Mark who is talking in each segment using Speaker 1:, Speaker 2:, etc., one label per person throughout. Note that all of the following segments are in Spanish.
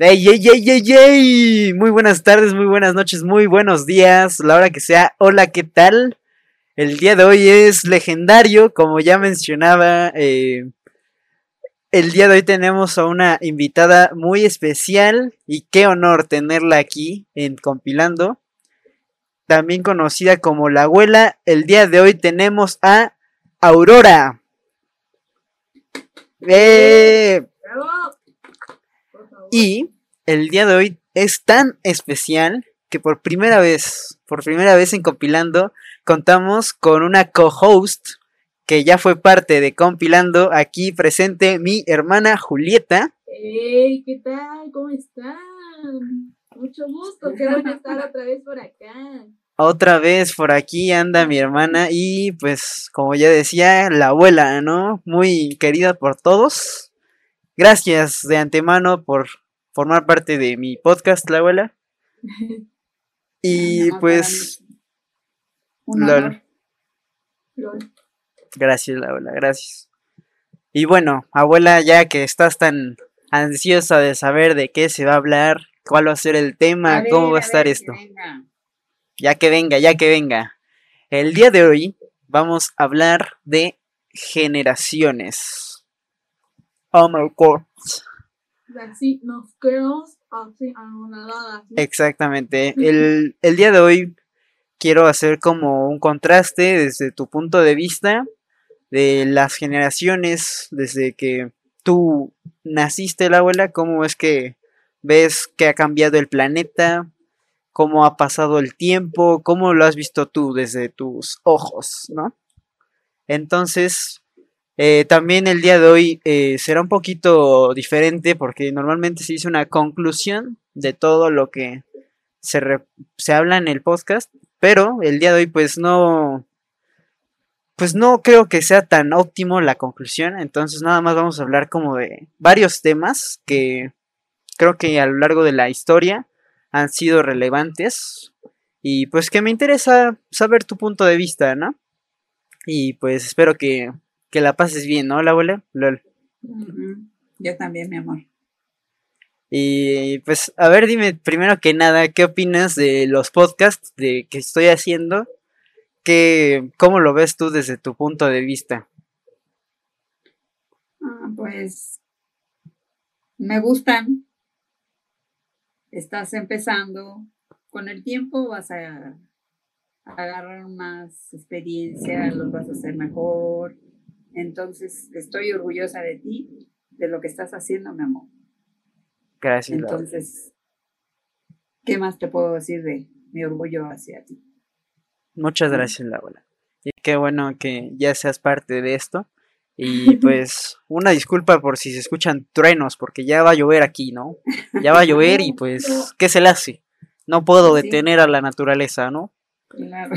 Speaker 1: ¡Ey, ey, ey, ey, ey! Muy buenas tardes, muy buenas noches, muy buenos días, la hora que sea. Hola, ¿qué tal? El día de hoy es legendario, como ya mencionaba. Eh, el día de hoy tenemos a una invitada muy especial y qué honor tenerla aquí en Compilando. También conocida como la abuela. El día de hoy tenemos a Aurora. ¡Eh! Y el día de hoy es tan especial que por primera vez, por primera vez en Compilando, contamos con una co-host que ya fue parte de Compilando, aquí presente mi hermana Julieta.
Speaker 2: ¡Hey! ¿Qué tal? ¿Cómo están? Mucho gusto, qué bueno estar otra vez por acá.
Speaker 1: Otra vez por aquí anda mi hermana y pues como ya decía, la abuela, ¿no? Muy querida por todos. Gracias de antemano por formar parte de mi podcast, la abuela. Y pues...
Speaker 2: Un
Speaker 1: Gracias, la abuela, gracias. Y bueno, abuela, ya que estás tan ansiosa de saber de qué se va a hablar, cuál va a ser el tema, cómo va a estar esto. Ya que venga, ya que venga. El día de hoy vamos a hablar de generaciones. Oh my god. Exactamente. El, el día de hoy quiero hacer como un contraste desde tu punto de vista de las generaciones, desde que tú naciste, la abuela, cómo es que ves que ha cambiado el planeta, cómo ha pasado el tiempo, cómo lo has visto tú desde tus ojos, ¿no? Entonces, eh, también el día de hoy eh, será un poquito diferente porque normalmente se dice una conclusión de todo lo que se, se habla en el podcast, pero el día de hoy pues no, pues no creo que sea tan óptimo la conclusión, entonces nada más vamos a hablar como de varios temas que creo que a lo largo de la historia han sido relevantes y pues que me interesa saber tu punto de vista, ¿no? Y pues espero que, que la pases bien, ¿no, la abuela?
Speaker 3: LOL. Yo también, mi amor.
Speaker 1: Y pues, a ver, dime primero que nada, ¿qué opinas de los podcasts de, que estoy haciendo? ¿Qué, ¿Cómo lo ves tú desde tu punto de vista?
Speaker 3: Ah, pues me gustan, estás empezando, con el tiempo vas a agarrar más experiencia, los vas a hacer mejor. Entonces, estoy orgullosa de ti, de lo que estás haciendo, mi amor.
Speaker 1: Gracias.
Speaker 3: Entonces, ¿qué más te puedo decir de mi orgullo hacia ti?
Speaker 1: Muchas gracias, Laura. Y qué bueno que ya seas parte de esto. Y pues una disculpa por si se escuchan truenos, porque ya va a llover aquí, ¿no? Ya va a llover y pues, ¿qué se le hace? No puedo detener a la naturaleza, ¿no?
Speaker 2: Claro.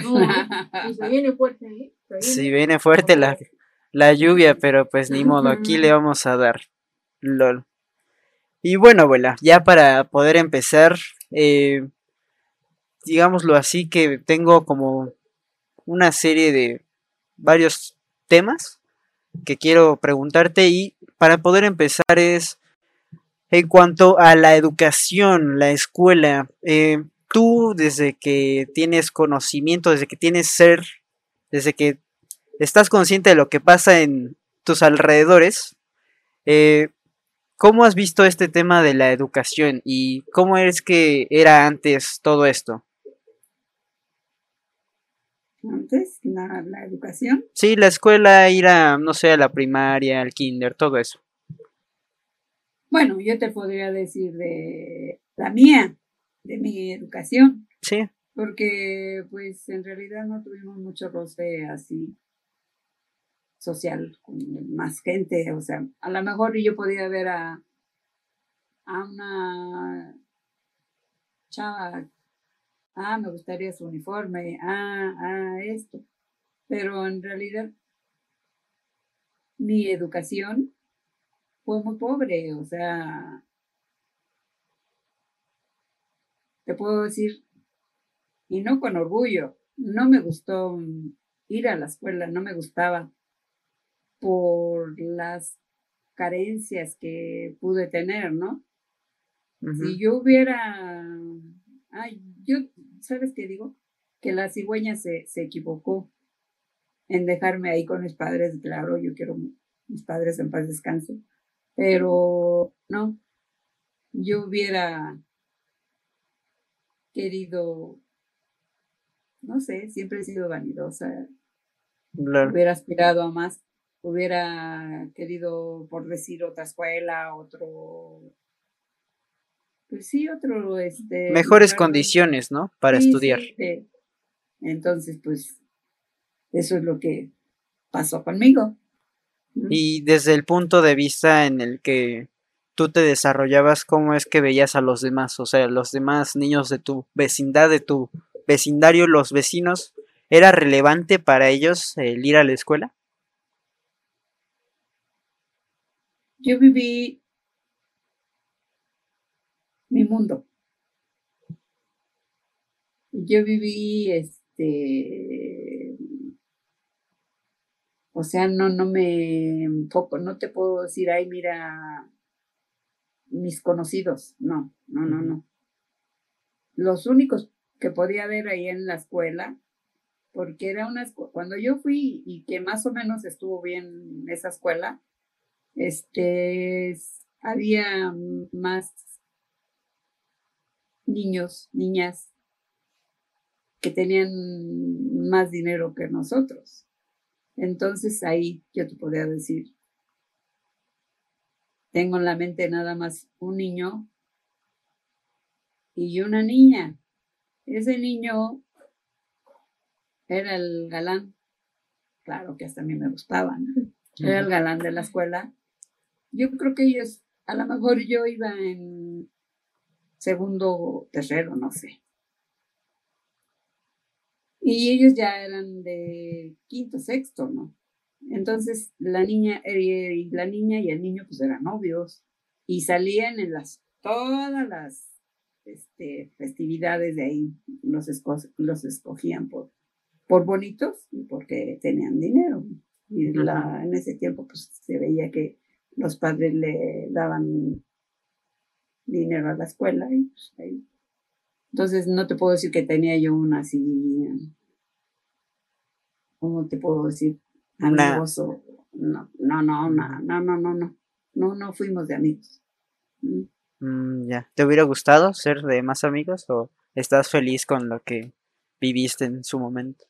Speaker 2: se viene fuerte, ¿eh?
Speaker 1: Si viene fuerte la, la lluvia, pero pues ni modo, aquí le vamos a dar. LOL. Y bueno, abuela, ya para poder empezar, eh, digámoslo así, que tengo como una serie de varios temas que quiero preguntarte y para poder empezar es en cuanto a la educación, la escuela, eh, tú desde que tienes conocimiento, desde que tienes ser, desde que estás consciente de lo que pasa en tus alrededores, eh, ¿cómo has visto este tema de la educación y cómo es que era antes todo esto?
Speaker 3: Antes, la, la educación.
Speaker 1: Sí, la escuela, ir a, no sé, a la primaria, al kinder, todo eso.
Speaker 3: Bueno, yo te podría decir de la mía, de mi educación.
Speaker 1: Sí.
Speaker 3: Porque, pues, en realidad no tuvimos mucho roce así social con más gente. O sea, a lo mejor yo podía ver a, a una chava ah, me gustaría su uniforme, ah, ah, esto. Pero en realidad mi educación fue muy pobre, o sea, te puedo decir, y no con orgullo, no me gustó ir a la escuela, no me gustaba por las carencias que pude tener, ¿no? Si yo hubiera, ay, yo, ¿sabes qué digo? Que la cigüeña se, se equivocó en dejarme ahí con mis padres, claro, yo quiero mis padres en paz descansen, pero no, yo hubiera querido, no sé, siempre he sido vanidosa,
Speaker 1: Claro.
Speaker 3: hubiera aspirado a más, hubiera querido, por decir, otra escuela, otro, pues sí, otro, este...
Speaker 1: Mejores condiciones, ¿no? Para
Speaker 3: Sí,
Speaker 1: estudiar.
Speaker 3: sí, sí. Entonces, pues, eso es lo que pasó conmigo.
Speaker 1: Y desde el punto de vista en el que tú te desarrollabas, ¿cómo es que veías a los demás? O sea, los demás niños de tu vecindad, de tu vecindario, los vecinos, ¿era relevante para ellos el ir a la escuela?
Speaker 3: Yo viví mi mundo. Yo viví, este, o sea, no, no me enfoco, no te puedo decir, ay, mira, mis conocidos, no, no, no, no. Los únicos que podía ver ahí en la escuela, porque era una escuela, cuando yo fui y que más o menos estuvo bien esa escuela, este, había más niños, niñas que tenían más dinero que nosotros. Entonces ahí yo te podría decir, tengo en la mente nada más un niño y una niña. Ese niño era el galán. Claro que hasta a mí me gustaba, ¿no? Era el galán de la escuela. Yo creo que ellos, a lo mejor yo iba en segundo, tercero, no sé. Y ellos ya eran de quinto, sexto, ¿no? Entonces la niña eh, y la niña y el niño pues eran novios y salían en las todas las este, festividades de ahí los, esco- los escogían por, por bonitos y porque tenían dinero. Y la, en ese tiempo pues se veía que los padres le daban dinero a la escuela y pues, ahí. Entonces no te puedo decir que tenía yo una así, ¿cómo te puedo decir? Amigos o- no, no, no, no, no, no, no, no, no, no fuimos de amigos. Mm.
Speaker 1: Mm, ya. ¿Te hubiera gustado ser de más amigos o estás feliz con lo que viviste en su momento?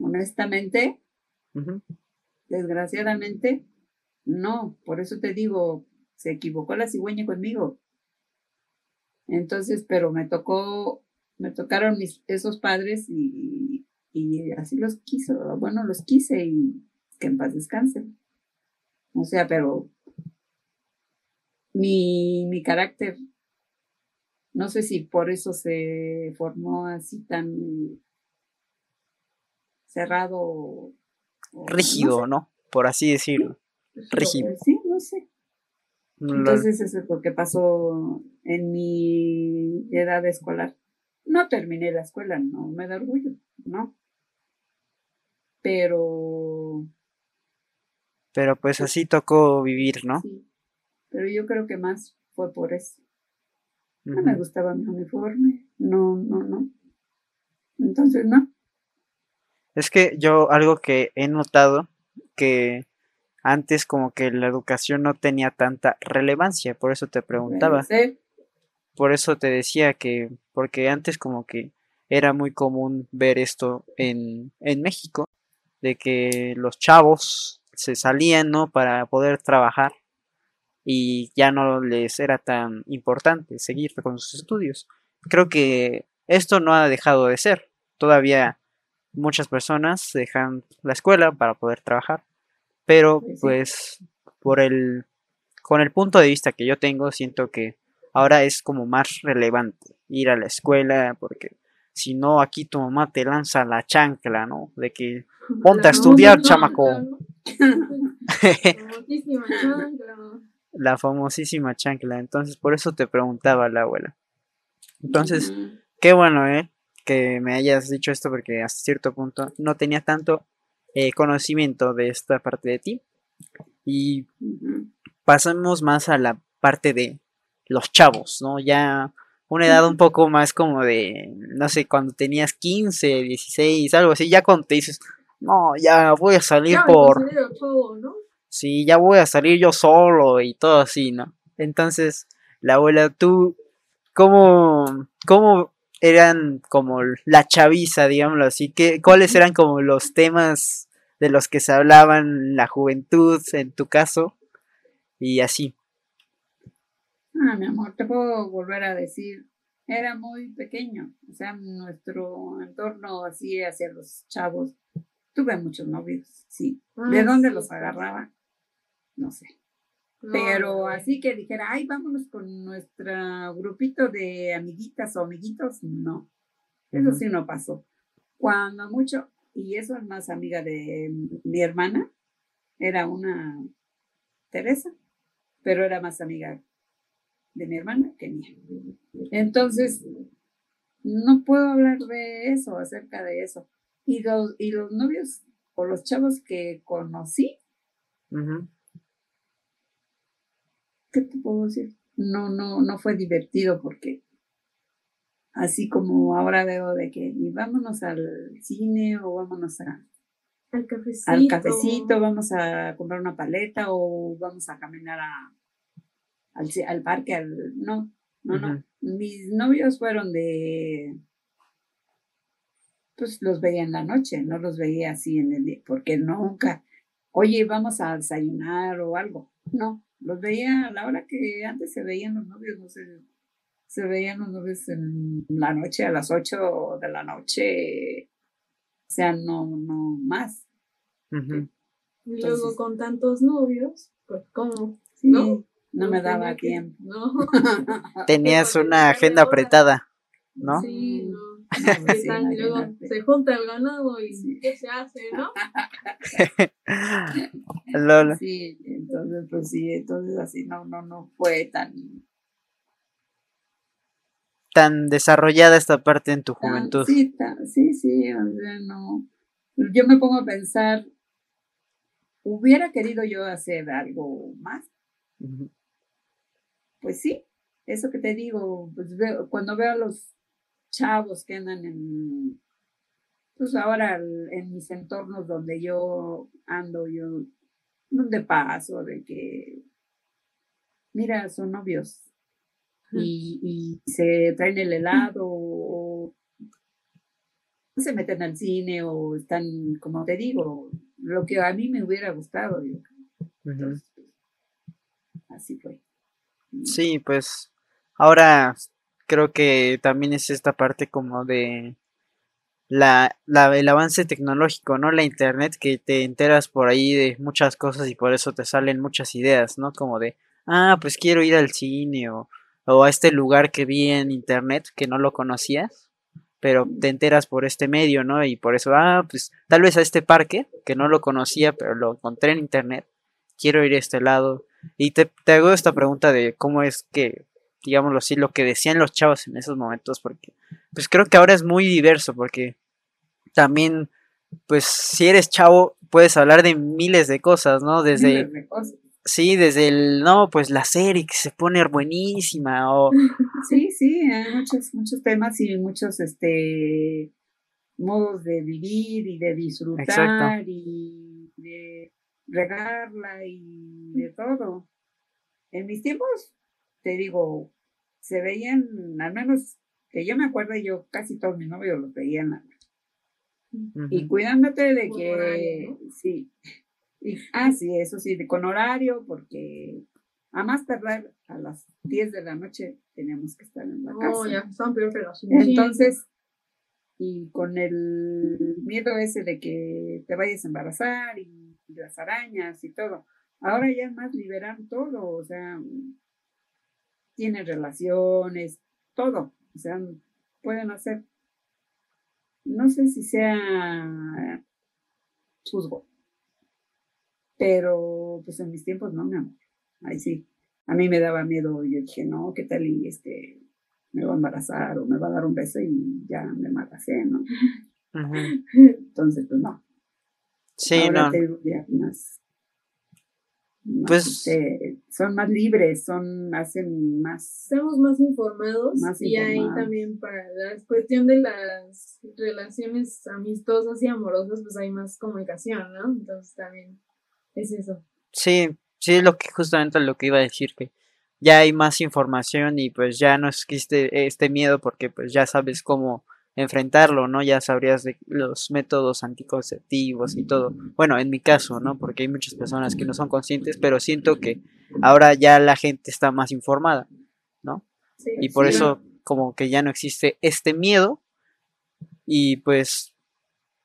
Speaker 3: Honestamente. Desgraciadamente, no, por eso te digo, se equivocó la cigüeña conmigo. Entonces, pero me tocó, me tocaron mis, esos padres y, y así los quiso, bueno, los quise y que en paz descansen. O sea, pero mi, mi carácter, no sé si por eso se formó así tan cerrado
Speaker 1: Rígido. ¿no? Por así decirlo. rígido.
Speaker 3: Sí, no sé.
Speaker 1: Lo-
Speaker 3: Entonces eso es lo que pasó en mi edad escolar. No terminé la escuela, no me da orgullo, ¿no? Pero
Speaker 1: Pero pues así tocó vivir, ¿no?
Speaker 3: sí, pero yo creo que más fue por eso. No me gustaba mi uniforme, no, no, no. Entonces, no.
Speaker 1: Es que yo algo que he notado que antes como que la educación no tenía tanta relevancia, por eso te preguntaba, por eso te decía que, porque antes como que era muy común ver esto en, en México, de que los chavos se salían, ¿no? Para poder trabajar y ya no les era tan importante seguir con sus estudios. Creo que esto no ha dejado de ser. Todavía muchas personas dejan la escuela para poder trabajar, pero
Speaker 3: Pues
Speaker 1: por el con el punto de vista que yo tengo, siento que ahora es como más relevante ir a la escuela porque si no aquí tu mamá te lanza la chancla, ¿no? De que Ponte a estudiar, chamaco. la famosísima chancla. Entonces, por eso te preguntaba la abuela. Entonces, qué bueno, ¿eh? Que me hayas dicho esto porque hasta cierto punto no tenía tanto eh, conocimiento de esta parte de ti. Y
Speaker 3: ujú.
Speaker 1: pasemos más a la parte de los chavos, ¿no? Ya una edad un poco más como de, no sé, cuando tenías 15, 16, algo así, ya cuando te dices, no, ya voy a salir
Speaker 2: Ya
Speaker 1: por... Sí, ya voy a salir yo solo y todo así, ¿no? Entonces, la abuela, tú, ¿cómo, cómo eran como la chaviza, digámoslo así? ¿Qué, ¿Cuáles eran como los temas de los que se hablaban la juventud, en tu caso? Y así.
Speaker 3: Ah, mi amor, te puedo volver a decir, era muy pequeño, o sea, nuestro entorno así hacia los chavos. Tuve muchos novios, sí. ¿De
Speaker 2: Ah,
Speaker 3: dónde
Speaker 2: sí,
Speaker 3: los agarraba? No sé.
Speaker 2: No,
Speaker 3: Pero
Speaker 2: no,
Speaker 3: así que dijera, ay, vámonos con nuestro grupito de amiguitas o amiguitos, no. Eso sí no pasó. Cuando mucho, y eso es más amiga de mi hermana, era una Teresa, pero era más amiga de mi hermana que mía. Entonces, no puedo hablar de eso, acerca de eso. Y los, y los novios o los chavos que conocí. ¿Qué te puedo decir? No, no, no fue divertido porque así como ahora veo de que y vámonos al cine o vámonos a,
Speaker 2: Al cafecito.
Speaker 3: al cafecito, vamos a comprar una paleta o vamos a caminar a, al, al parque, al, no, no, no. Mis novios fueron de, pues los veía en la noche, no los veía así en el día, porque nunca, oye, vamos a desayunar o algo. No, los veía a la hora que antes se veían los novios, no sé, se veían los novios en la noche, a las 8 de la noche, o sea, no, no más.
Speaker 2: Y luego con tantos novios, pues cómo.
Speaker 3: Sí,
Speaker 2: ¿No?
Speaker 3: no, me daba tiempo.
Speaker 2: No.
Speaker 1: Tenías una agenda apretada, ¿no?
Speaker 2: Sí, ¿Qué
Speaker 3: sí,
Speaker 2: tal? Y luego se junta el ganado y. ¿qué se hace, no?
Speaker 1: Lol.
Speaker 3: Sí, entonces, pues sí, entonces así no, no, no fue tan,
Speaker 1: Tan desarrollada esta parte en tu juventud.
Speaker 3: sí, sí, sí, o sea, no. Yo me pongo a pensar, hubiera querido yo hacer algo más, pues sí, eso que te digo, pues veo, cuando veo a los chavos que andan en, pues ahora en mis entornos donde yo ando, yo, donde paso, de que, mira, son novios y, y se traen el helado o se meten al cine o están, como te digo, lo que a mí me hubiera gustado, yo. Entonces, pues, así fue.
Speaker 1: Sí, pues ahora creo que también es esta parte como de la, la- el avance tecnológico, ¿no? La internet que te enteras por ahí de muchas cosas y por eso te salen muchas ideas, ¿no? Como de, ah, pues quiero ir al cine o, o a este lugar que vi en internet que no lo conocías, pero te enteras por este medio, ¿no? Y por eso, ah, pues tal vez a este parque que no lo conocía, pero lo encontré en internet, quiero ir a este lado. Y te, te hago esta pregunta de cómo es que, digámoslo así, lo que decían los chavos en esos momentos, porque pues creo que ahora es muy diverso, porque también, pues si eres chavo, puedes hablar de miles de cosas, ¿no? Desde,
Speaker 3: Miles de cosas.
Speaker 1: sí, desde el, no, pues la serie que se pone buenísima, o,
Speaker 3: Sí, sí, hay muchos, muchos temas y muchos este modos de vivir y de disfrutar y de regarla y de todo. En mis tiempos, te digo, se veían, al menos que yo me acuerdo, yo casi todos mis novios los veía en la y cuidándote de
Speaker 2: Por
Speaker 3: que
Speaker 2: horario,
Speaker 3: sí. Y, ah, sí, eso sí, de- con horario, porque a más tardar a las 10 de la noche teníamos que estar en la
Speaker 2: No,
Speaker 3: casa.
Speaker 2: ya están peor que las
Speaker 3: Entonces, y con el miedo ese de que te vayas a embarazar y las arañas y todo, ahora ya es más liberar todo, o sea, tienen relaciones, todo, o sea, pueden hacer, no sé si sea juzgo, pero pues en mis tiempos no, mi amor, ahí sí, a mí me daba miedo, yo dije, no, ¿qué tal y este, me va a embarazar o me va a dar un beso y ya me embaracé, ¿no?
Speaker 1: ujú.
Speaker 3: Entonces, pues no.
Speaker 1: Sí,
Speaker 3: Ahora
Speaker 1: no.
Speaker 3: te digo ya más, más,
Speaker 1: Pues-
Speaker 3: este, son más libres, son, hacen más,
Speaker 2: Estamos más informados
Speaker 3: Más
Speaker 2: y ahí también para la cuestión de las relaciones amistosas y amorosas, pues hay más comunicación, ¿no? Entonces también es eso.
Speaker 1: Sí, sí, es lo que justamente lo que iba a decir, que ya hay más información y pues ya no existe este miedo porque pues ya sabes cómo enfrentarlo, ¿no? Ya sabrías de los métodos anticonceptivos y todo. Bueno, en mi caso, ¿no? Porque hay muchas personas que no son conscientes, pero siento que ahora ya la gente está más informada, ¿no?
Speaker 2: Sí,
Speaker 1: Y por
Speaker 2: sí.
Speaker 1: eso como que ya no existe este miedo y pues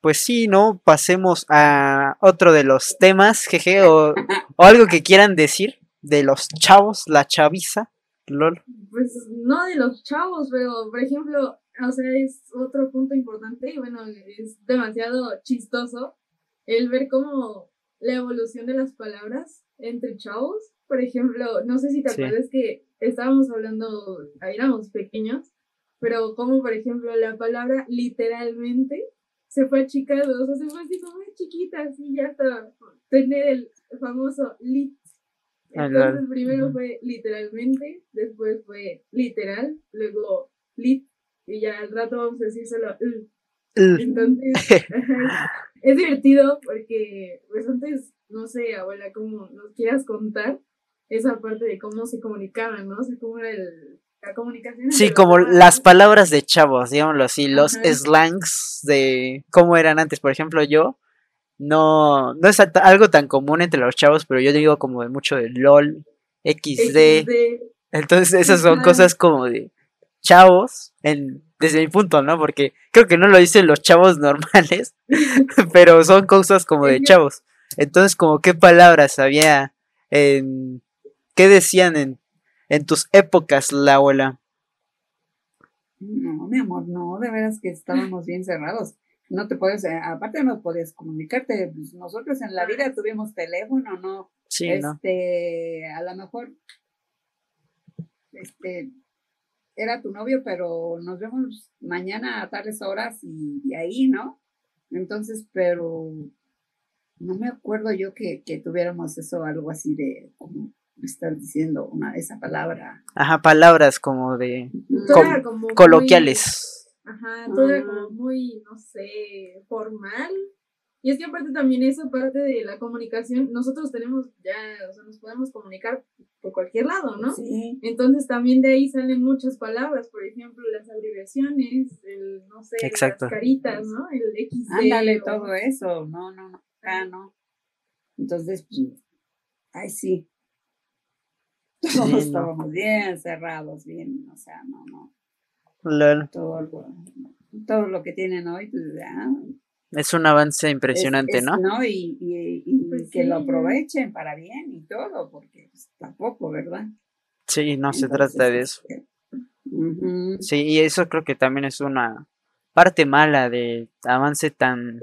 Speaker 1: pues sí, ¿no? Pasemos a otro de los temas, jeje, o, o algo que quieran decir de los chavos, la chaviza, lol.
Speaker 2: Pues no de los chavos, pero por ejemplo, o sea, es otro punto importante y bueno, es demasiado chistoso el ver cómo la evolución de las palabras entre chavos. Por ejemplo, no sé si te
Speaker 1: Sí.
Speaker 2: acuerdas que estábamos hablando, éramos pequeños, pero como por ejemplo la palabra literalmente se fue achicando, o sea, se fue así como chiquita, así ya hasta tener el famoso lit.
Speaker 1: Ah,
Speaker 2: Entonces primero fue literalmente, después fue literal, luego y ya al rato vamos a decir solo. Entonces, es divertido porque, pues antes, no sé, abuela, cómo nos quieras contar esa parte de cómo se comunicaban, ¿no? O sea, cómo era el, la comunicación.
Speaker 1: Sí, como las palabras de chavos, digámoslo así, los
Speaker 2: Ajá.
Speaker 1: slangs de cómo eran antes. Por ejemplo, yo no, no es algo tan común entre los chavos, pero yo digo como de mucho de LOL, XD.
Speaker 2: XD,
Speaker 1: Entonces esas son
Speaker 2: Ajá.
Speaker 1: cosas como de chavos, en, desde mi punto, ¿no? Porque creo que no lo dicen los chavos normales, pero son cosas como de chavos. Entonces, como qué palabras había en... ¿Qué decían en, en tus épocas, la abuela?
Speaker 3: No, mi amor, no, de veras que estábamos bien cerrados. No te puedes, eh, aparte no podías comunicarte. pues, nosotros en la vida tuvimos teléfono, no.
Speaker 1: Sí, ¿no?
Speaker 3: este, a lo mejor, este, era tu novio, pero nos vemos mañana a tales horas y, y ahí, ¿no? Entonces, pero no me acuerdo yo que, que tuviéramos eso, algo así de, como me estás diciendo, una esa palabra.
Speaker 1: Ajá, palabras como de Com-
Speaker 2: muy-
Speaker 1: coloquiales.
Speaker 2: Ajá, todo era
Speaker 3: Ah.
Speaker 2: como muy, no sé, formal. Y es que aparte también eso parte de la comunicación, nosotros tenemos ya, o sea, nos podemos comunicar por cualquier lado, ¿no?
Speaker 3: Sí.
Speaker 2: Entonces también de ahí salen muchas palabras, por ejemplo, las abreviaciones, el, no sé,
Speaker 1: Exacto.
Speaker 2: las caritas, ¿no? El XD.
Speaker 3: Ándale,
Speaker 2: o-
Speaker 3: todo eso. No, no, no, acá no. Entonces, pues, ay, sí. Todos
Speaker 1: Sí, no.
Speaker 3: estábamos bien cerrados, bien, o sea, no, no.
Speaker 1: Lol.
Speaker 3: Todo lo, todo lo que tienen hoy, pues, ah,
Speaker 1: Es un avance
Speaker 3: es-
Speaker 1: impresionante,
Speaker 3: es-
Speaker 1: ¿no?
Speaker 3: Y, y- y
Speaker 2: Pues
Speaker 3: que lo aprovechen para bien y todo, porque pues, tampoco, ¿verdad?
Speaker 1: Sí, no se trata de eso. Sí, y eso creo que también es una parte mala de avance tan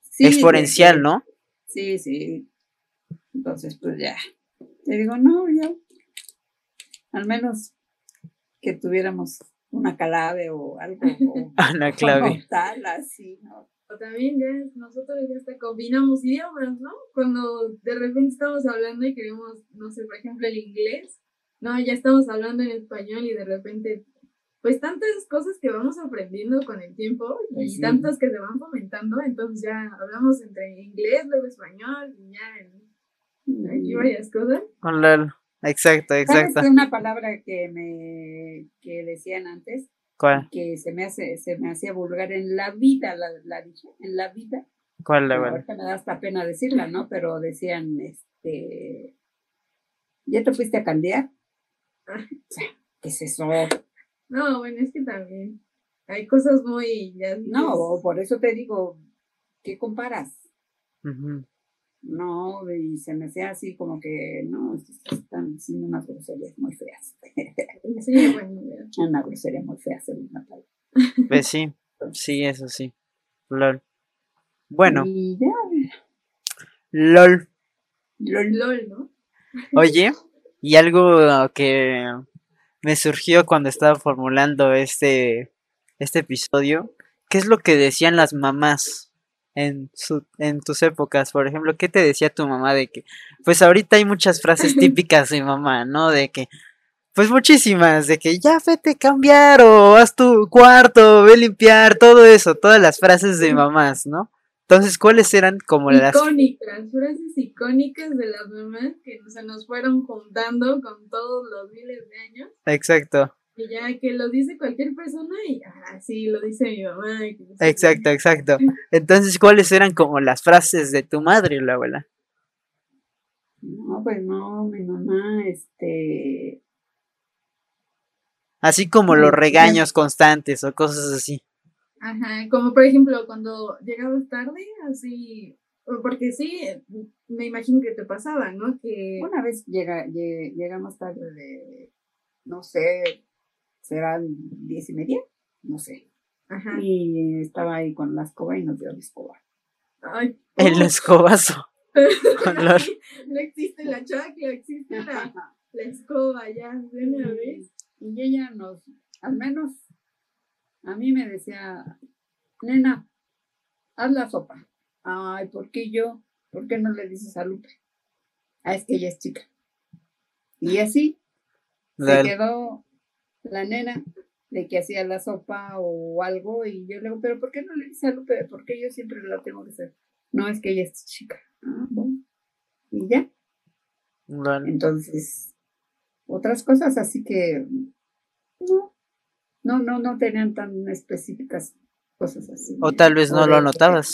Speaker 3: sí,
Speaker 1: exponencial, ¿no?
Speaker 3: Sí, sí. Entonces, pues ya. Te digo, no, ya. Al menos que tuviéramos una clave o algo. O,
Speaker 1: Una clave.
Speaker 3: como tal, así, ¿no?
Speaker 2: O también ya nosotros ya hasta combinamos idiomas, ¿no? Cuando de repente estamos hablando y queremos, no sé, por ejemplo, el inglés, no, ya estamos hablando en español y de repente, pues tantas cosas que vamos aprendiendo con el tiempo y
Speaker 3: sí.
Speaker 2: tantas que se van fomentando, entonces ya hablamos entre inglés, luego español y ya en- aquí varias cosas.
Speaker 1: Lol. Exacto,
Speaker 3: ¿Sabes
Speaker 1: exacto.
Speaker 3: una palabra que me que decían antes?
Speaker 1: ¿Cuál?
Speaker 3: Que se me hace, se me hacía vulgar en la vida, la, la dije, en la vida.
Speaker 1: ¿Cuál, la
Speaker 3: ahorita me da hasta pena decirla, ¿no? Pero decían, este, ¿ya te fuiste a candear?
Speaker 2: Ah.
Speaker 3: ¿qué es eso?
Speaker 2: No, bueno, es que también hay cosas muy... Ya
Speaker 3: No, por eso te digo, ¿qué comparas?
Speaker 1: Ujú.
Speaker 3: No, y se me hacía así como que, no, están diciendo unas groserías muy feas.
Speaker 2: Sí, bueno, ya.
Speaker 3: Una grosería muy fea, según Natalia.
Speaker 1: Pues sí, sí, eso sí. Lol. Bueno,
Speaker 3: Y ya,
Speaker 1: lol.
Speaker 3: lol.
Speaker 2: LOL, ¿no?
Speaker 1: Oye, y algo que me surgió cuando estaba formulando este, este episodio, ¿qué es lo que decían las mamás en, su, en tus épocas? Por ejemplo, ¿qué te decía tu mamá de que, pues ahorita hay muchas frases típicas de mamá, ¿no? De que, pues muchísimas, de que ya vete a cambiar o haz tu cuarto, ve a limpiar, todo eso, todas las frases de mamás, ¿no? Entonces, ¿cuáles eran como las...
Speaker 2: Icónicas, frases icónicas de las mamás que se nos fueron juntando con todos los miles de años.
Speaker 1: Exacto.
Speaker 2: Y ya que lo dice cualquier persona y, ah, sí, lo dice mi mamá.
Speaker 1: exacto, exacto. Entonces, ¿cuáles eran como las frases de tu madre, la abuela?
Speaker 3: No, pues no, mi mamá, este...
Speaker 1: Así como los regaños constantes o cosas así.
Speaker 2: Ajá, como por ejemplo cuando llegabas tarde, así, porque sí, me imagino que te pasaba, ¿no? Que
Speaker 3: una vez llega, llegamos tarde de, no sé, serán diez y media, no sé. Ajá. Y estaba ahí con la escoba y nos dio la escoba.
Speaker 2: Ay,
Speaker 1: El escobazo.
Speaker 2: no existe la chacla, existe la, la escoba ya, de una vez.
Speaker 3: Y ella nos, al menos a mí me decía, nena, haz la sopa. Ay, ¿por qué yo? ¿Por qué no le dices a Lupe? Ah, es que ella es chica. Y así se quedó la nena de que hacía la sopa o algo y yo le digo, pero ¿por qué no le dices a Lupe? ¿Por qué yo siempre la tengo que hacer? No, es que ella es chica. Ah, bueno. Y ya. Entonces, otras cosas así que no, no, no, no tenían tan específicas cosas así.
Speaker 1: O tal vez no lo notabas.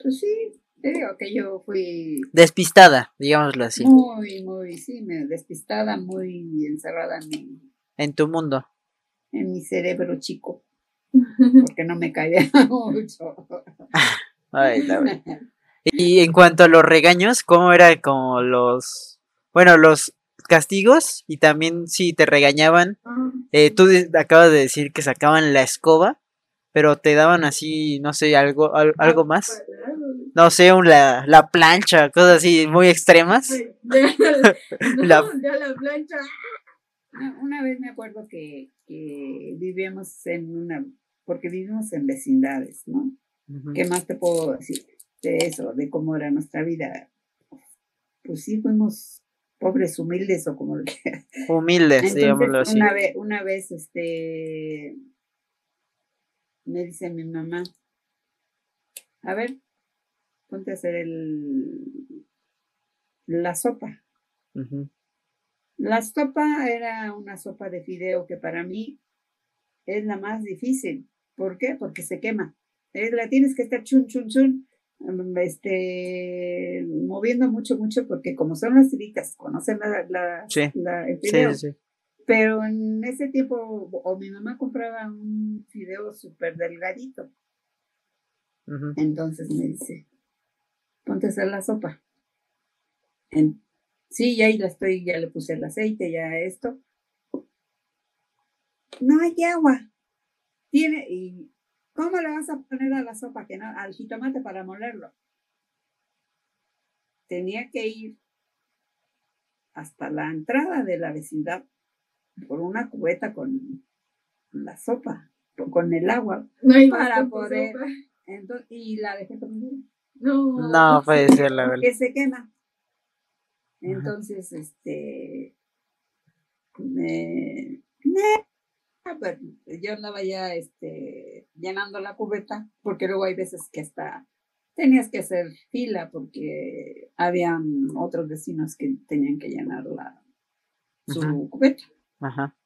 Speaker 3: Pues sí, te digo que yo fui...
Speaker 1: Despistada, digámoslo así.
Speaker 3: Muy, muy, sí, despistada, muy encerrada en mi...
Speaker 1: En tu mundo.
Speaker 3: En mi cerebro chico. Porque no me caía mucho.
Speaker 1: Ay, la Y en cuanto a los regaños, ¿cómo era como los... Bueno, los castigos y también si te regañaban, eh, tú acabas de decir que sacaban la escoba, pero te daban así, no sé, algo, algo más. No sé, la, la plancha, cosas así muy extremas.
Speaker 2: la, la plancha.
Speaker 3: Una vez me acuerdo que, vivíamos en una, porque vivimos en vecindades, ¿no? ¿Qué más te puedo decir de eso, de cómo era nuestra vida? Pues sí, fuimos pobres humildes o como lo que
Speaker 1: humildes digámoslo así.
Speaker 3: una vez una vez este me dice mi mamá a ver ponte a hacer el la sopa la sopa era una sopa de fideo que para mí es la más difícil ¿por qué? porque se quema la tienes que estar chun chun chun este, moviendo mucho, mucho, porque como son las tiritas, conocen la, la, el fideo. Pero en ese tiempo, o mi mamá compraba un fideo súper delgadito. Entonces me dice, ponte a hacer la sopa. En, sí, ya ahí la estoy, ya le puse el aceite, ya esto. No hay agua. Tiene, y ¿Cómo le vas a poner a la sopa que no, al jitomate para molerlo? Tenía que ir hasta la entrada de la vecindad por una cubeta con la sopa, con el agua, para poder. y la dejé prendida.
Speaker 2: No,
Speaker 1: no puede ser la verdad.
Speaker 3: Que se quema. Entonces, este. Me, me, Ah, yo andaba ya este, llenando la cubeta, porque luego hay veces que hasta tenías que hacer fila porque habían otros vecinos que tenían que llenar la, su cubeta.
Speaker 1: Ajá.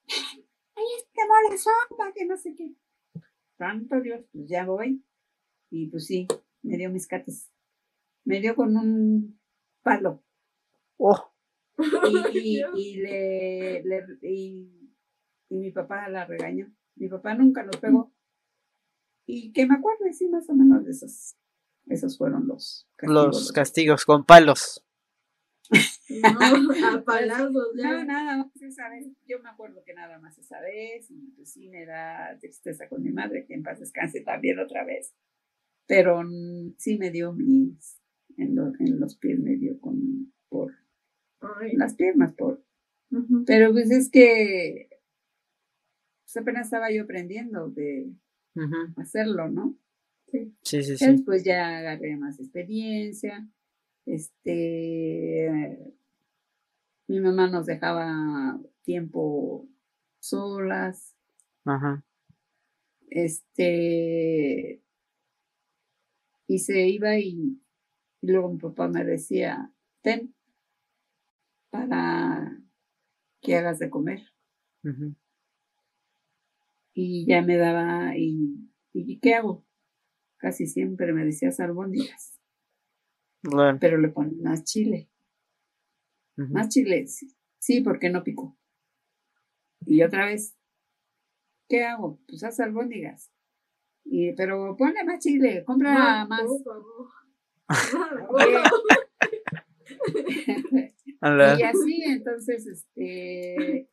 Speaker 3: Ahí quemó la sopa, que no sé qué. Tanto Dios, pues ya voy. Y pues sí, me dio mis cates. Me dio con un palo.
Speaker 1: Oh.
Speaker 3: Y, y, le, le y y mi papá la regañó. Mi papá nunca nos pegó. Y que me acuerdo, sí, más o menos de esos. Esos fueron los
Speaker 1: castigos. Los castigos con palos.
Speaker 2: no, a palazos,
Speaker 3: No, nada más esa vez. Yo me acuerdo que nada más esa vez. Y pues sí me da tristeza con mi madre, que en paz descanse también otra vez. Pero sí me dio mis. En, en los pies me dio con. por. Las piernas, por. Pero pues es que pues apenas estaba yo aprendiendo de hacerlo, ¿no?
Speaker 1: Sí, sí,
Speaker 3: Ya
Speaker 1: sí.
Speaker 3: Después ya agarré más experiencia. Este, mi mamá nos dejaba tiempo solas.
Speaker 1: Ajá.
Speaker 3: Este, y se iba y, y luego mi papá me decía, ten para que hagas de comer. Y ya me daba, y, ¿y qué hago? Casi siempre me decía albóndigas, pero le ponen más chile. Más chile, sí, sí, porque no picó. Y otra vez, ¿qué hago? Pues haz albóndigas. Y, pero ponle más chile, compra más.
Speaker 2: por favor.
Speaker 3: Y así, entonces, este,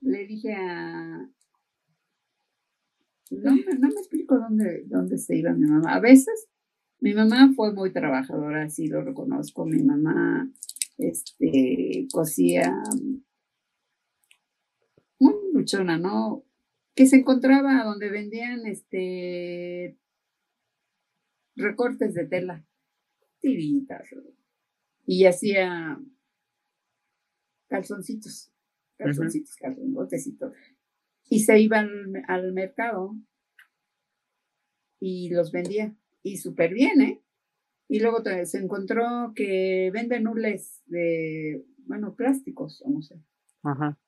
Speaker 3: le dije a... No, no me explico dónde, dónde se iba mi mamá. A veces, mi mamá fue muy trabajadora, sí lo reconozco. Mi mamá, este, cosía muy luchona, ¿no? Que se encontraba donde vendían, este, recortes de tela, tiritas, y hacía calzoncitos, calzoncitos, y todo. Y se iba al, mercado y los vendía. Y súper bien, ¿eh? Y luego se encontró que venden hules de, bueno, plásticos, o no sé.
Speaker 1: ajá.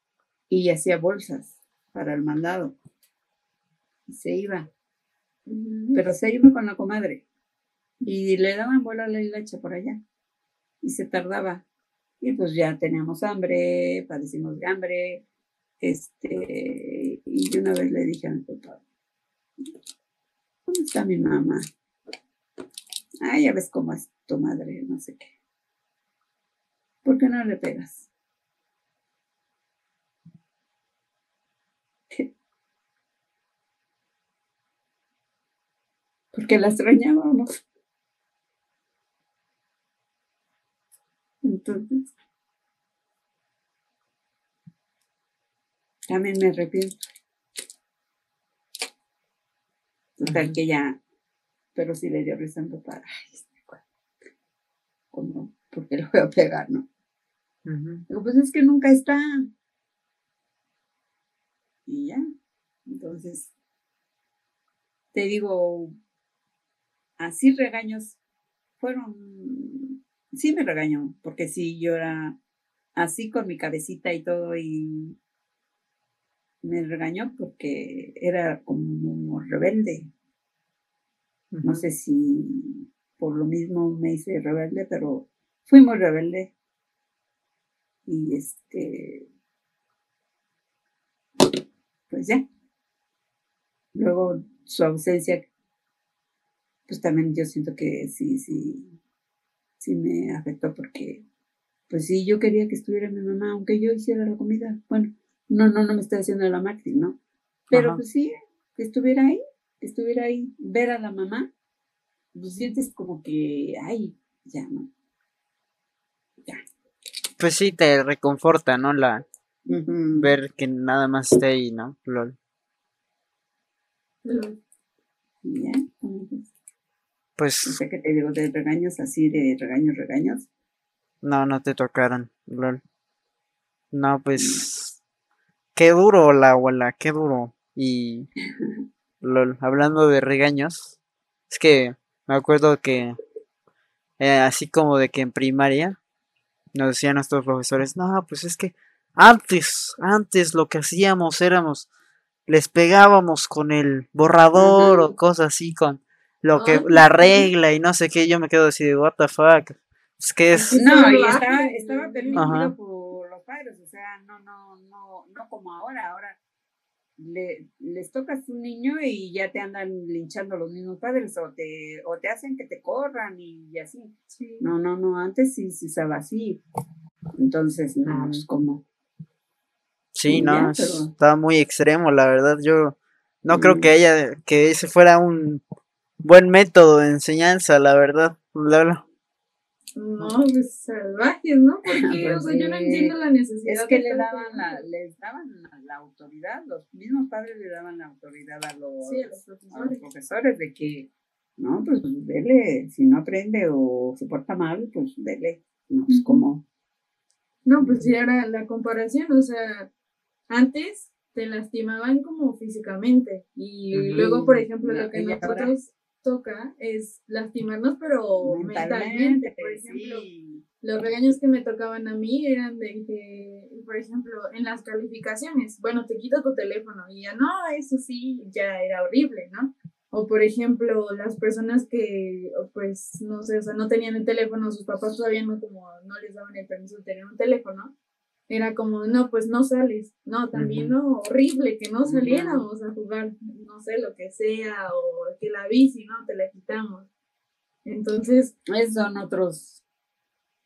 Speaker 3: Y hacía bolsas para el mandado. Y se iba. Pero se iba con la comadre. Y le daban bola a la hilacha por allá. Y se tardaba. Y pues ya teníamos hambre, padecimos de hambre. Este, y una vez le dije a mi papá, ¿dónde está mi mamá? Ah, ya ves cómo es tu madre, no sé qué. ¿Por qué no le pegas? Porque la extrañábamos. Entonces, también me arrepiento. Total que ya, pero sí le dio risa a mi papá. Ay, este cuate, ¿Cómo? ¿Por qué le voy a pegar, no?
Speaker 1: ujú.
Speaker 3: Digo, pues es que nunca está. Y ya. Entonces, te digo, así regaños fueron, sí me regañó, porque sí, yo era así con mi cabecita y todo y me regañó porque era como rebelde. No sé si por lo mismo me hice rebelde, pero fui muy rebelde. Y este, pues ya. Luego su ausencia, pues también yo siento que sí, sí, sí me afectó porque, pues sí, yo quería que estuviera mi mamá, aunque yo hiciera la comida. Bueno, no, no, no me estoy haciendo la Maxi, ¿no? Pero
Speaker 1: Ajá.
Speaker 3: pues sí, que estuviera ahí, que estuviera ahí, ver a la mamá, pues sientes como que, ay, ya, ¿no?
Speaker 1: Pues sí, te reconforta, ¿no? La ver que nada más esté ahí, ¿no? Lol.
Speaker 3: Ya,
Speaker 1: Pues
Speaker 3: te digo de regaños, así de regaños, regaños.
Speaker 1: no, no te tocaron, lol. No, pues qué duro la abuela, qué duro. Y lol, hablando de regaños, es que me acuerdo que eh, así como de que en primaria nos decían nuestros profesores, no, pues es que antes, antes lo que hacíamos éramos, les pegábamos con el borrador o cosas así, con lo que, la
Speaker 2: sí.
Speaker 1: regla y no sé qué, yo me quedo así de, what the fuck. Es que es,
Speaker 2: Sí,
Speaker 3: No, y estaba, estaba permitido
Speaker 1: Ajá.
Speaker 3: por los padres, o sea, no, no, no, no como ahora, ahora le, les tocas un niño y ya te andan linchando los mismos padres o te, o te hacen que te corran y, así.
Speaker 2: sí.
Speaker 3: No, no, no, antes sí se usaba así. Entonces, no, pues como.
Speaker 1: sí, no,
Speaker 3: ya,
Speaker 1: es-
Speaker 3: pero-
Speaker 1: estaba muy extremo, la verdad, yo no creo
Speaker 3: Mm.
Speaker 1: que ella, que ese fuera un buen método de enseñanza, la verdad. Lol.
Speaker 2: No, pues salvajes, ¿no? Porque,
Speaker 3: Pues
Speaker 2: o sea, yo no entiendo la necesidad.
Speaker 3: Es que le daban la, les daban la, la autoridad, los mismos padres le daban la autoridad a los,
Speaker 2: Sí, a los
Speaker 3: a los
Speaker 2: profesores.
Speaker 3: profesores de que No, pues dele, si no aprende o se porta mal, pues dele. No, pues como.
Speaker 2: No, pues sí, ahora la comparación, o sea, antes te lastimaban como físicamente y luego, por ejemplo, lo que nosotros toca es lastimarnos, pero mentalmente, por ejemplo. Los regaños que me tocaban a mí eran de que, por ejemplo, en las calificaciones, bueno, te quito tu teléfono y ya no, eso sí, ya era horrible, ¿no? O por ejemplo, las personas que, pues, no sé, o sea, no tenían el teléfono, sus papás todavía no, como, no les daban el permiso de tener un teléfono, era como, no, pues no sales, no, también no, horrible que no saliéramos a jugar, no sé, lo que sea, o que la bici, ¿no? Te la quitamos. Entonces...
Speaker 3: Esos son otros,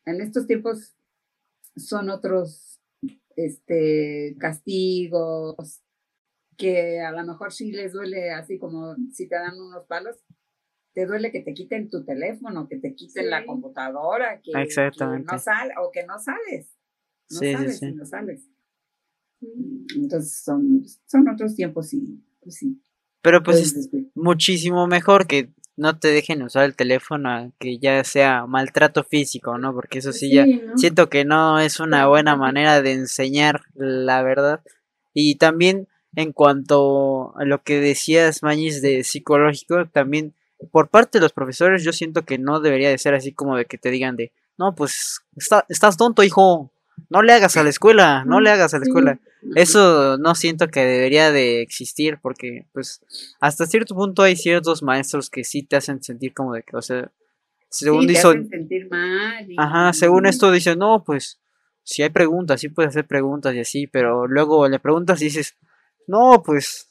Speaker 3: en estos tiempos son otros, este, castigos, que a lo mejor sí les duele así como si te dan unos palos, te duele que te quiten tu teléfono, que te quiten la computadora, que, no sale o que no sales. No sí, no sales. Entonces son, son otros tiempos y pues sí.
Speaker 1: Pero pues es muchísimo mejor que no te dejen usar el teléfono, que ya sea maltrato físico, ¿no? Porque eso sí, ya siento que no es una buena manera de enseñar la verdad. Y también en cuanto a lo que decías, Mañis, de psicológico, también por parte de los profesores yo siento que no debería de ser así como de que te digan de, no, pues estás tonto, hijo, no le hagas a la escuela, no le hagas a la escuela. Eso no siento que debería de existir porque pues hasta cierto punto hay ciertos maestros que sí te hacen sentir como de que, o sea, según
Speaker 3: sí, te hacen sentir mal.
Speaker 1: Ajá, según esto dicen, no, pues si hay preguntas, sí puedes hacer preguntas y así, pero luego le preguntas y dices, no, pues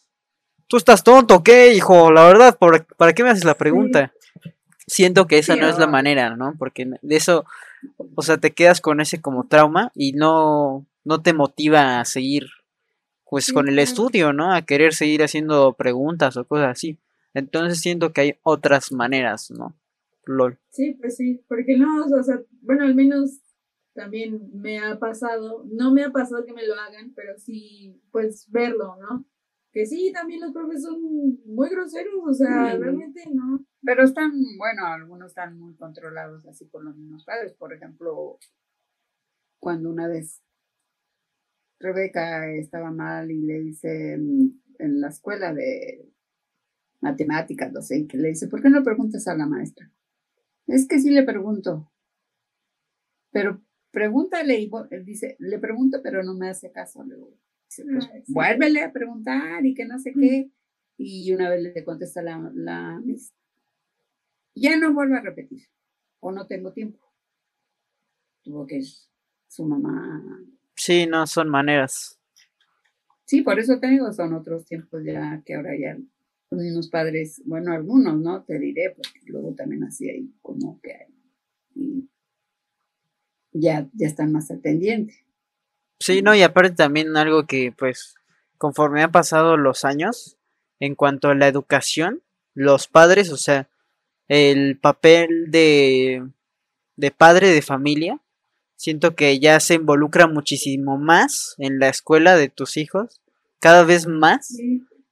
Speaker 1: tú estás tonto, ¿qué, hijo? La verdad, ¿para qué me haces la pregunta? Siento que esa no es la manera, ¿no? Porque de eso, o sea, te quedas con ese como trauma y no, no te motiva a seguir, pues, con el estudio, ¿no? A querer seguir haciendo preguntas o cosas así. Entonces siento que hay otras maneras, ¿no?
Speaker 2: LOL. Sí, pues sí, porque no, o sea, bueno, al menos también me ha pasado, no me ha pasado que me lo hagan, pero sí, pues verlo, ¿no? Que sí, también los profes son muy groseros, o sea, realmente no.
Speaker 3: Pero están, bueno, algunos están muy controlados así por los mismos padres. Por ejemplo, cuando una vez Rebeca estaba mal y le dice en la escuela de matemáticas, no sé, que le dice, ¿por qué no preguntas a la maestra? Es que sí le pregunto, pero pregúntale y dice, le pregunto, pero no me hace caso. Le pues, ah, vuélvele a preguntar y que no sé qué. Y una vez le contesta la, la miss, ya no vuelvo a repetir, o no tengo tiempo. Tuvo que su mamá.
Speaker 1: Sí, no, son maneras.
Speaker 3: Sí, por eso tengo son otros tiempos ya que ahora ya los mismos padres, bueno, algunos, ¿no? Te diré, porque luego también así hay como que hay ya, ya están más al pendiente.
Speaker 1: Sí, no, y aparte también algo que pues conforme han pasado los años, en cuanto a la educación, los padres, o sea, el papel de, de padre de familia, siento que ya se involucra muchísimo más en la escuela de tus hijos, cada vez más,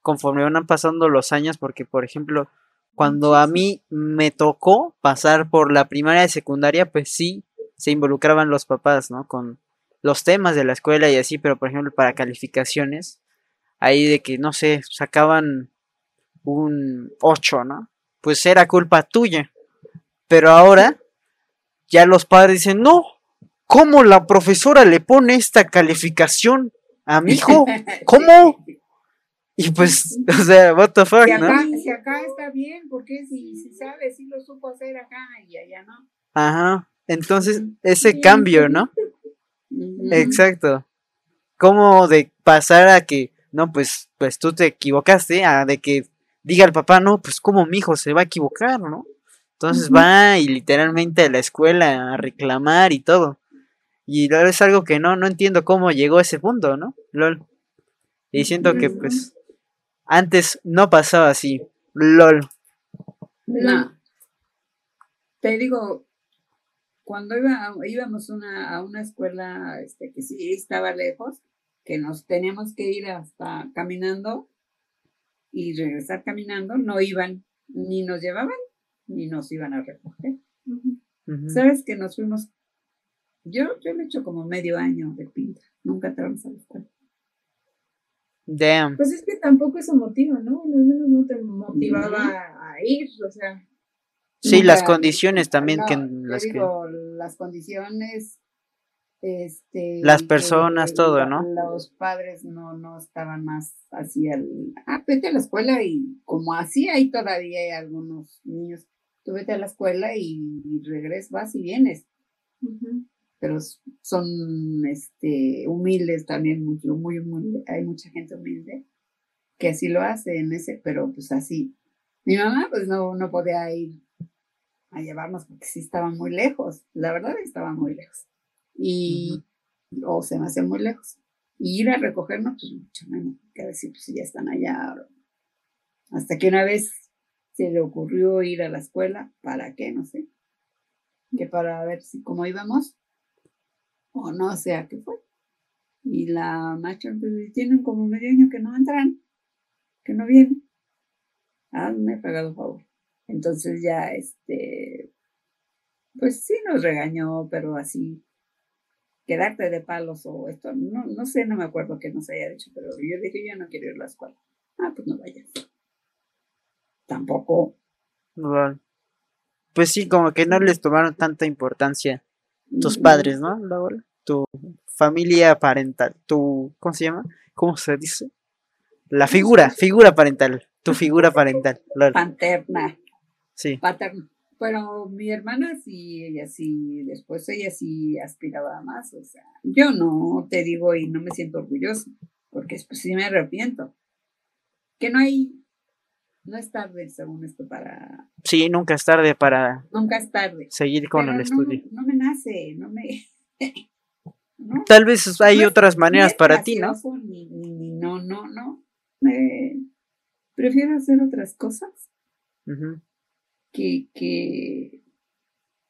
Speaker 1: conforme van pasando los años, porque por ejemplo, cuando a mí me tocó pasar por la primaria y secundaria, pues sí, se involucraban los papás, ¿no? Con los temas de la escuela y así, pero por ejemplo para calificaciones, ahí de que, no sé, sacaban un 8, ¿no? Pues era culpa tuya. Pero ahora ya los padres dicen, no, ¿cómo la profesora le pone esta calificación a mi hijo? ¿Cómo? Y pues, o sea, what the fuck,
Speaker 3: si acá, Si acá está bien, porque si, si sabe, si lo supo hacer acá y allá no.
Speaker 1: Ajá. Entonces, ese cambio, ¿no? Exacto. Como de pasar a que, no, pues, pues tú te equivocaste, a de que diga el papá, no, pues como mi hijo se va a equivocar, ¿no? Entonces va y literalmente a la escuela a reclamar y todo. Y es algo que no, no entiendo cómo llegó a ese punto, ¿no? LOL. Y siento que pues antes no pasaba así. LOL.
Speaker 3: No. Te digo, cuando iba, íbamos una, a una escuela este, que sí estaba lejos, que nos teníamos que ir hasta caminando y regresar caminando, no iban ni nos llevaban y nos iban a recoger. ¿Sabes que nos fuimos? Yo, yo le he hecho como medio año de pinta. Nunca entramos a la escuela.
Speaker 1: Damn.
Speaker 2: Pues es que tampoco eso motiva, ¿no? Al menos no te motivaba a ir, o sea.
Speaker 1: Sí, las condiciones también
Speaker 3: No,
Speaker 1: que las que
Speaker 3: digo, las condiciones, este,
Speaker 1: Las
Speaker 3: que
Speaker 1: personas, todo, ¿no?
Speaker 3: Los padres no, no estaban más así al, ah, vete a la escuela y como así hay todavía hay algunos niños, tú vete a la escuela y, regresas, vas y vienes, pero son, este, humildes también, muy, muy humilde, hay mucha gente humilde que así lo hace en ese, pero pues así. Mi mamá pues no, no podía ir a llevarnos porque sí estaban muy lejos, la verdad estaban muy lejos. Y, o se me hacía muy lejos. Y ir a recogernos, pues mucho menos, que decir, pues si ya están allá. Hasta que una vez se le ocurrió ir a la escuela, ¿para qué? No sé. Que para ver si cómo íbamos, o no sé a qué fue. Y la macha, pues tienen como medio año que no entran, que no vienen. Me he pagado favor. Entonces ya, este, pues sí nos regañó, pero así, quedarte de palos o esto, no, no sé, no me acuerdo que nos haya dicho, pero yo dije, yo no quiero ir a la escuela. Ah, pues no vayas. Tampoco.
Speaker 1: Pues sí, como que no les tomaron tanta importancia tus
Speaker 3: mm,
Speaker 1: padres, ¿no? Luego, Tu familia parental, tu, ¿cómo se llama? ¿Cómo se dice? La figura, figura parental, tu figura parental. lol.
Speaker 3: Paterna,
Speaker 1: Sí.
Speaker 3: Pero mi hermana sí, ella sí, después ella sí aspiraba a más, o sea, yo no te digo y no me siento orgullosa, porque pues sí me arrepiento. Que no hay, no es tarde según esto para,
Speaker 1: Sí, nunca es tarde para
Speaker 3: nunca es tarde.
Speaker 1: seguir con
Speaker 3: Pero
Speaker 1: el
Speaker 3: no-
Speaker 1: estudio.
Speaker 3: No, me nace, no me... ¿no?
Speaker 1: Tal vez hay
Speaker 3: No
Speaker 1: otras maneras para ti, ¿no?
Speaker 3: Ni, ni, no, no, no. Me- prefiero hacer otras cosas
Speaker 1: Ujú.
Speaker 3: Que, que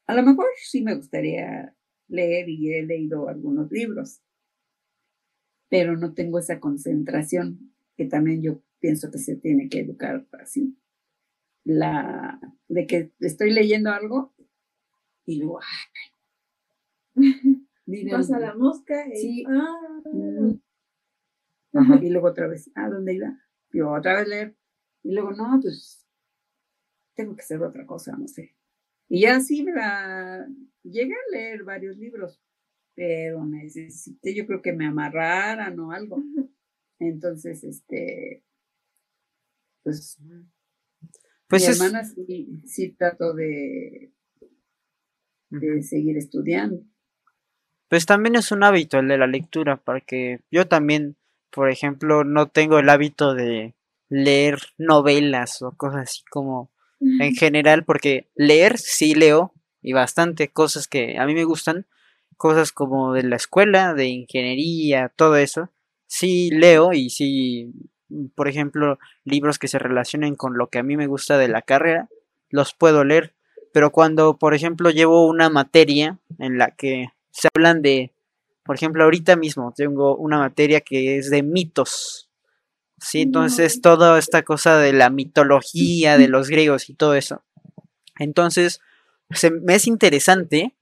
Speaker 3: a lo mejor sí me gustaría leer y he leído algunos libros, pero no tengo esa concentración que también yo pienso que se tiene que educar así. La de que estoy leyendo algo y luego ¡ay!
Speaker 2: Pasa la mosca y.
Speaker 3: Sí.
Speaker 2: Ah,
Speaker 1: Ajá.
Speaker 3: y luego otra vez, ¿a dónde iba? Y otra vez leer. Y luego, no, pues tengo que hacer otra cosa, no sé. Y ya sí me la llegué a leer varios libros, pero necesité, yo creo que me amarraran o algo. Entonces, este, pues,
Speaker 1: Pues
Speaker 3: mi
Speaker 1: es,
Speaker 3: hermana sí, sí trató de, de seguir estudiando.
Speaker 1: pues también es un hábito el de la lectura, porque yo también, por ejemplo, no tengo el hábito de leer novelas o cosas así como en general, porque leer sí leo y bastante cosas que a mí me gustan, cosas como de la escuela, de ingeniería, todo eso, sí leo y sí, por ejemplo, libros que se relacionen con lo que a mí me gusta de la carrera, los puedo leer, pero cuando, por ejemplo, llevo una materia en la que se hablan de, por ejemplo, ahorita mismo tengo una materia que es de mitos. Sí, entonces toda esta cosa de la mitología de los griegos y todo eso. Entonces, se es interesante,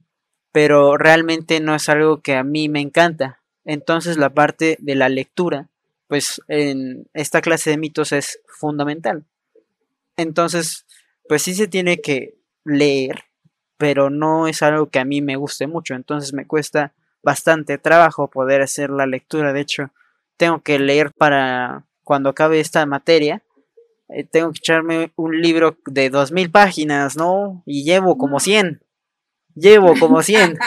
Speaker 1: pero realmente no es algo que a mí me encanta. Entonces, la parte de la lectura, pues en esta clase de mitos es fundamental. Entonces, pues sí se tiene que leer, pero no es algo que a mí me guste mucho. Entonces, me cuesta bastante trabajo poder hacer la lectura. De hecho, tengo que leer para cuando acabe esta materia. eh, tengo que echarme un libro de 2000 páginas, ¿no? Y llevo como
Speaker 2: No.
Speaker 1: 100. Llevo como 100.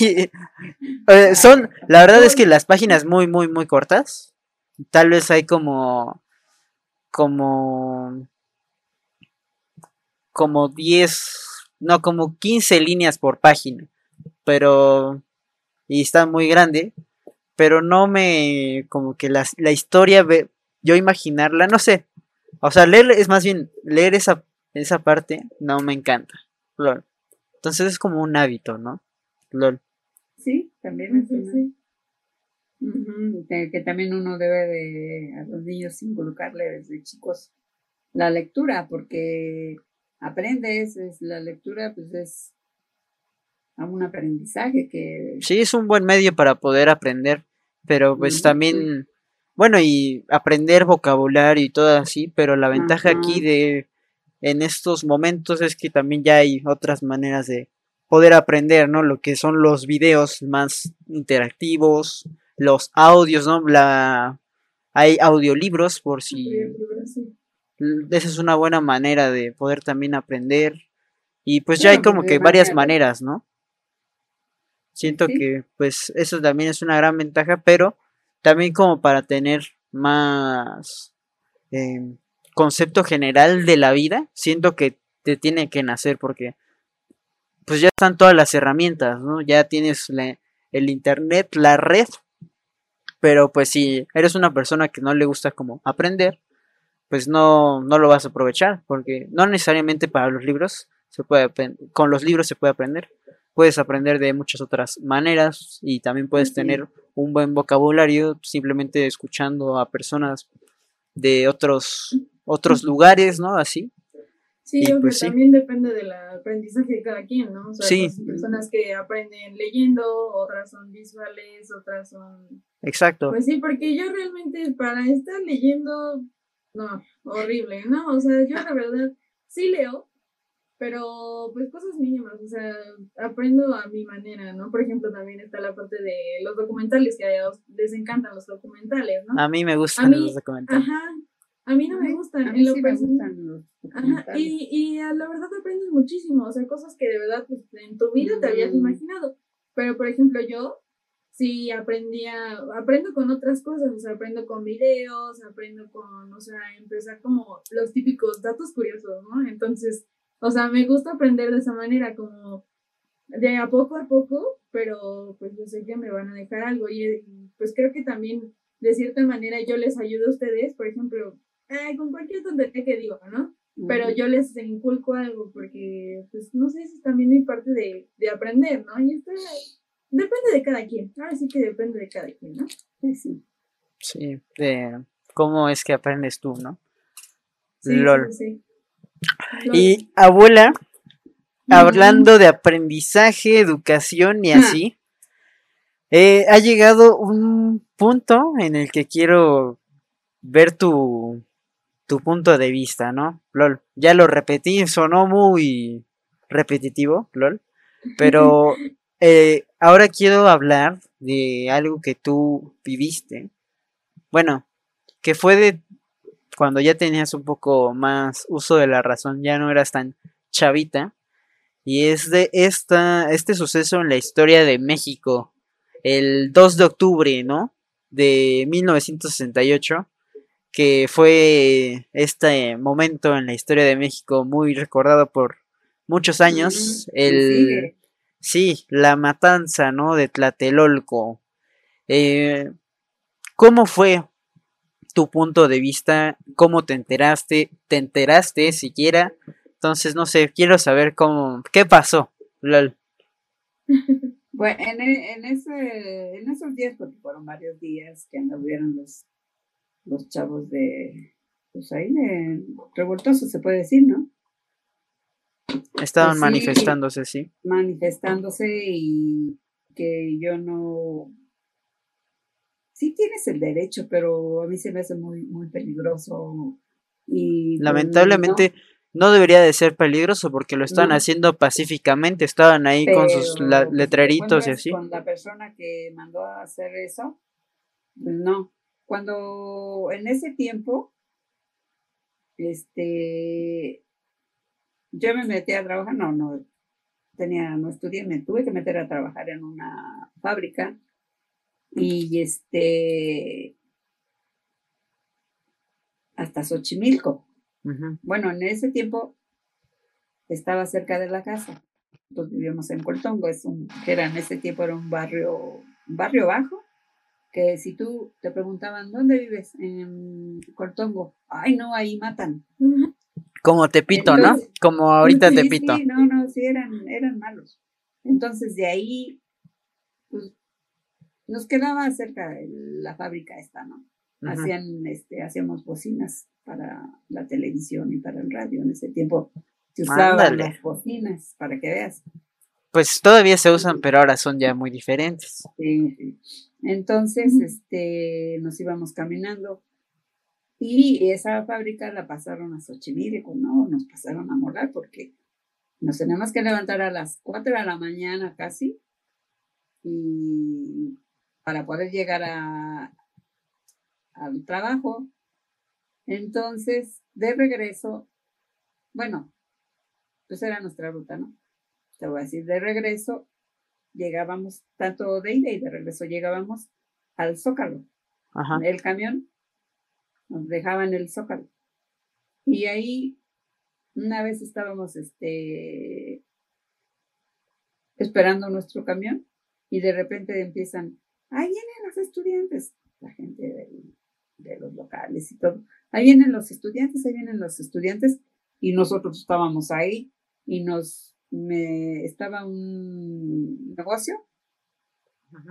Speaker 1: Y, eh, son, la verdad es que las páginas muy, muy, muy cortas. Tal vez hay como, como, como 10, no, como 15 líneas por página. Pero, y está muy grande. Pero no me, como que las- la historia, ve- yo imaginarla, no sé. O sea, leer es más bien, leer esa, esa parte no me encanta. Lol. Entonces es como un hábito, ¿no? Lol.
Speaker 3: Sí, también es
Speaker 2: Sí,
Speaker 3: que, que también uno debe de a los niños inculcarle desde chicos la lectura, porque aprendes, es la lectura, pues es un aprendizaje que...
Speaker 1: Sí, es un buen medio para poder aprender, pero pues también, bueno, y aprender vocabulario y todo así, pero la ventaja aquí de en estos momentos es que también ya hay otras maneras de poder aprender, ¿no? Lo que son los videos más interactivos, los audios, ¿no? La hay audiolibros por si esa es una buena manera de poder también aprender y pues ya hay como que varias maneras, ¿no? Siento que pues eso también es una gran ventaja, pero también como para tener más em, concepto general de la vida, siento que te tiene que nacer porque pues ya están todas las herramientas, ¿no? Ya tienes el internet, la red, pero pues si eres una persona que no le gusta como aprender, pues no, no lo vas a aprovechar, porque no necesariamente para los libros se puede con los libros se puede aprender, puedes aprender de muchas otras maneras y también puedes tener un buen vocabulario simplemente escuchando a personas de otros otros lugares, ¿no? Así.
Speaker 2: Sí, pues también depende del aprendizaje de cada quien, ¿no? O sea, sí. Pues, personas que aprenden leyendo, otras son visuales, otras son...
Speaker 1: Exacto.
Speaker 2: Pues sí, porque yo realmente para estar leyendo, no, horrible, ¿no? O sea, yo la verdad sí leo, pero pues cosas mínimas, o sea, aprendo a mi manera, ¿no? Por ejemplo, también está la parte de los documentales, que a ellos les encantan los documentales, ¿no?
Speaker 1: A mí me gustan los documentales.
Speaker 2: Ajá, a mí no me gustan.
Speaker 3: A mí sí me gustan los
Speaker 2: Ajá, y, y a la verdad aprendes muchísimo, o sea, cosas que de verdad pues, en tu vida te habías imaginado. Pero, por ejemplo, yo sí aprendía, aprendo con otras cosas, o sea, aprendo con videos, aprendo con, o sea, empezar como los típicos datos curiosos, ¿no? Entonces, o sea, me gusta aprender de esa manera, como de a poco a poco, pero pues yo sé que me van a dejar algo y pues creo que también de cierta manera yo les ayudo a ustedes, por ejemplo, con cualquier tontería que digo, ¿no? Pero yo les inculco algo porque, pues, no sé, es también mi parte de, de aprender, ¿no? Y esto depende de cada quien, ahora sí que depende de cada quien, ¿no?
Speaker 3: Sí.
Speaker 1: Sí, de cómo es que aprendes tú, ¿no?
Speaker 2: Sí, Lol. sí.
Speaker 1: Y abuela, hablando de aprendizaje, educación y así, eh, ha llegado un punto en el que quiero ver tu, tu punto de vista, ¿no? LOL, ya lo repetí, sonó muy repetitivo, LOL, pero eh, ahora quiero hablar de algo que tú viviste. Bueno, que fue de cuando ya tenías un poco más uso de la razón, ya no eras tan chavita. Y es de esta, este suceso en la historia de México, el 2 de octubre, ¿no? De 1968, que fue este momento en la historia de México muy recordado por muchos años. El, sí, la matanza, ¿no? De Tlatelolco. Eh, ¿Cómo fue tu punto de vista, cómo te enteraste, te enteraste siquiera. Entonces, no sé, quiero saber cómo, qué pasó,
Speaker 3: Bueno, en, e, en, ese, en esos días, porque fueron varios días que anduvieron los, los chavos de, pues ahí, de revoltosos, se puede decir, ¿no?
Speaker 1: Estaban pues manifestándose, sí.
Speaker 3: Manifestándose y que yo no, sí tienes el derecho, pero a mí se me hace muy, muy peligroso. Y
Speaker 1: pues, Lamentablemente no. debería de ser peligroso porque lo están haciendo pacíficamente, estaban ahí con sus letreritos y así.
Speaker 3: Con la persona que mandó a hacer eso, no. Cuando en ese tiempo, este, yo me metí a trabajar, no, no, tenía, no estudié, me tuve que meter a trabajar en una fábrica y este hasta Xochimilco. Bueno, en ese tiempo estaba cerca de la casa. Entonces vivíamos en Coltongo, es un, que era en ese tiempo era un barrio, barrio bajo, que si tú te preguntaban, ¿dónde vives? En Coltongo. Ay, no, ahí matan.
Speaker 1: Como Tepito, ¿no? Como ahorita Tepito.
Speaker 3: Sí, no, no, sí, eran, eran malos. Entonces de ahí, pues nos quedaba cerca de la fábrica esta, ¿no? Hacían, este, hacíamos bocinas para la televisión y para el radio. En ese tiempo Se usaban
Speaker 1: Ándale.
Speaker 3: las bocinas, para que veas.
Speaker 1: Pues todavía se usan, pero ahora son ya muy diferentes.
Speaker 3: Sí, sí. Entonces, este, nos íbamos caminando y esa fábrica la pasaron a Xochimilco, ¿no? Nos pasaron a morar porque nos teníamos que levantar a las 4 de la mañana casi y para poder llegar a, al trabajo. Entonces, de regreso, bueno, pues era nuestra ruta, ¿no? Te voy a decir, de regreso llegábamos, tanto de ida y de regreso llegábamos al Zócalo.
Speaker 1: Ajá.
Speaker 3: El camión nos dejaba en el Zócalo. Y ahí una vez estábamos este, esperando nuestro camión y de repente empiezan, ahí vienen los estudiantes, la gente del- de los locales y todo. Ahí vienen los estudiantes, ahí vienen los estudiantes y nosotros estábamos ahí y nos me, estaba un negocio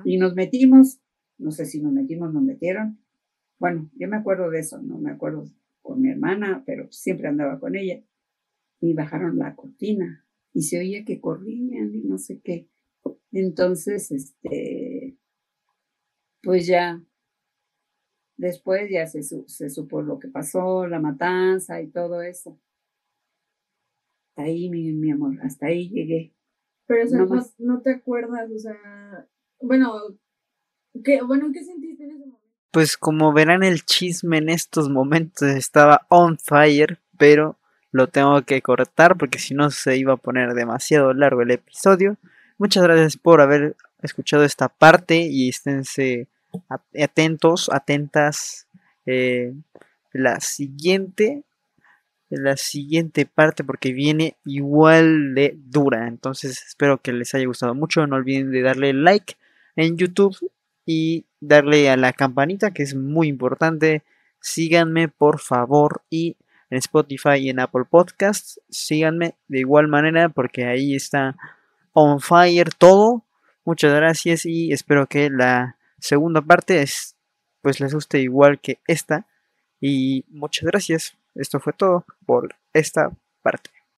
Speaker 3: y nos metimos, no sé si nos metimos, nos metieron. Bueno, yo me acuerdo de eso, no me acuerdo con mi hermana, pero siempre andaba con ella. Y bajaron la cortina y se oía que corrían y no sé qué. Entonces, este, pues ya, después ya se, se supo lo que pasó, la matanza y todo eso. Hasta ahí, mi, mi amor, hasta ahí llegué.
Speaker 2: Pero, o sea,
Speaker 3: No
Speaker 2: no te acuerdas, o sea, bueno, ¿qué, bueno, ¿qué sentiste en ese momento?
Speaker 1: Pues como verán el chisme en estos momentos estaba on fire, pero lo tengo que cortar porque si no se iba a poner demasiado largo el episodio. Muchas gracias por haber escuchado esta parte y esténse at- atentos, atentas. eh, la siguiente, la siguiente parte porque viene igual de dura. Entonces espero que les haya gustado mucho. No olviden de darle like en YouTube y darle a la campanita que es muy importante. Síganme por favor y en Spotify y en Apple Podcasts. Síganme de igual manera porque ahí está on fire todo. Muchas gracias y espero que la segunda parte es, pues les guste igual que esta. Y muchas gracias. Esto fue todo por esta parte.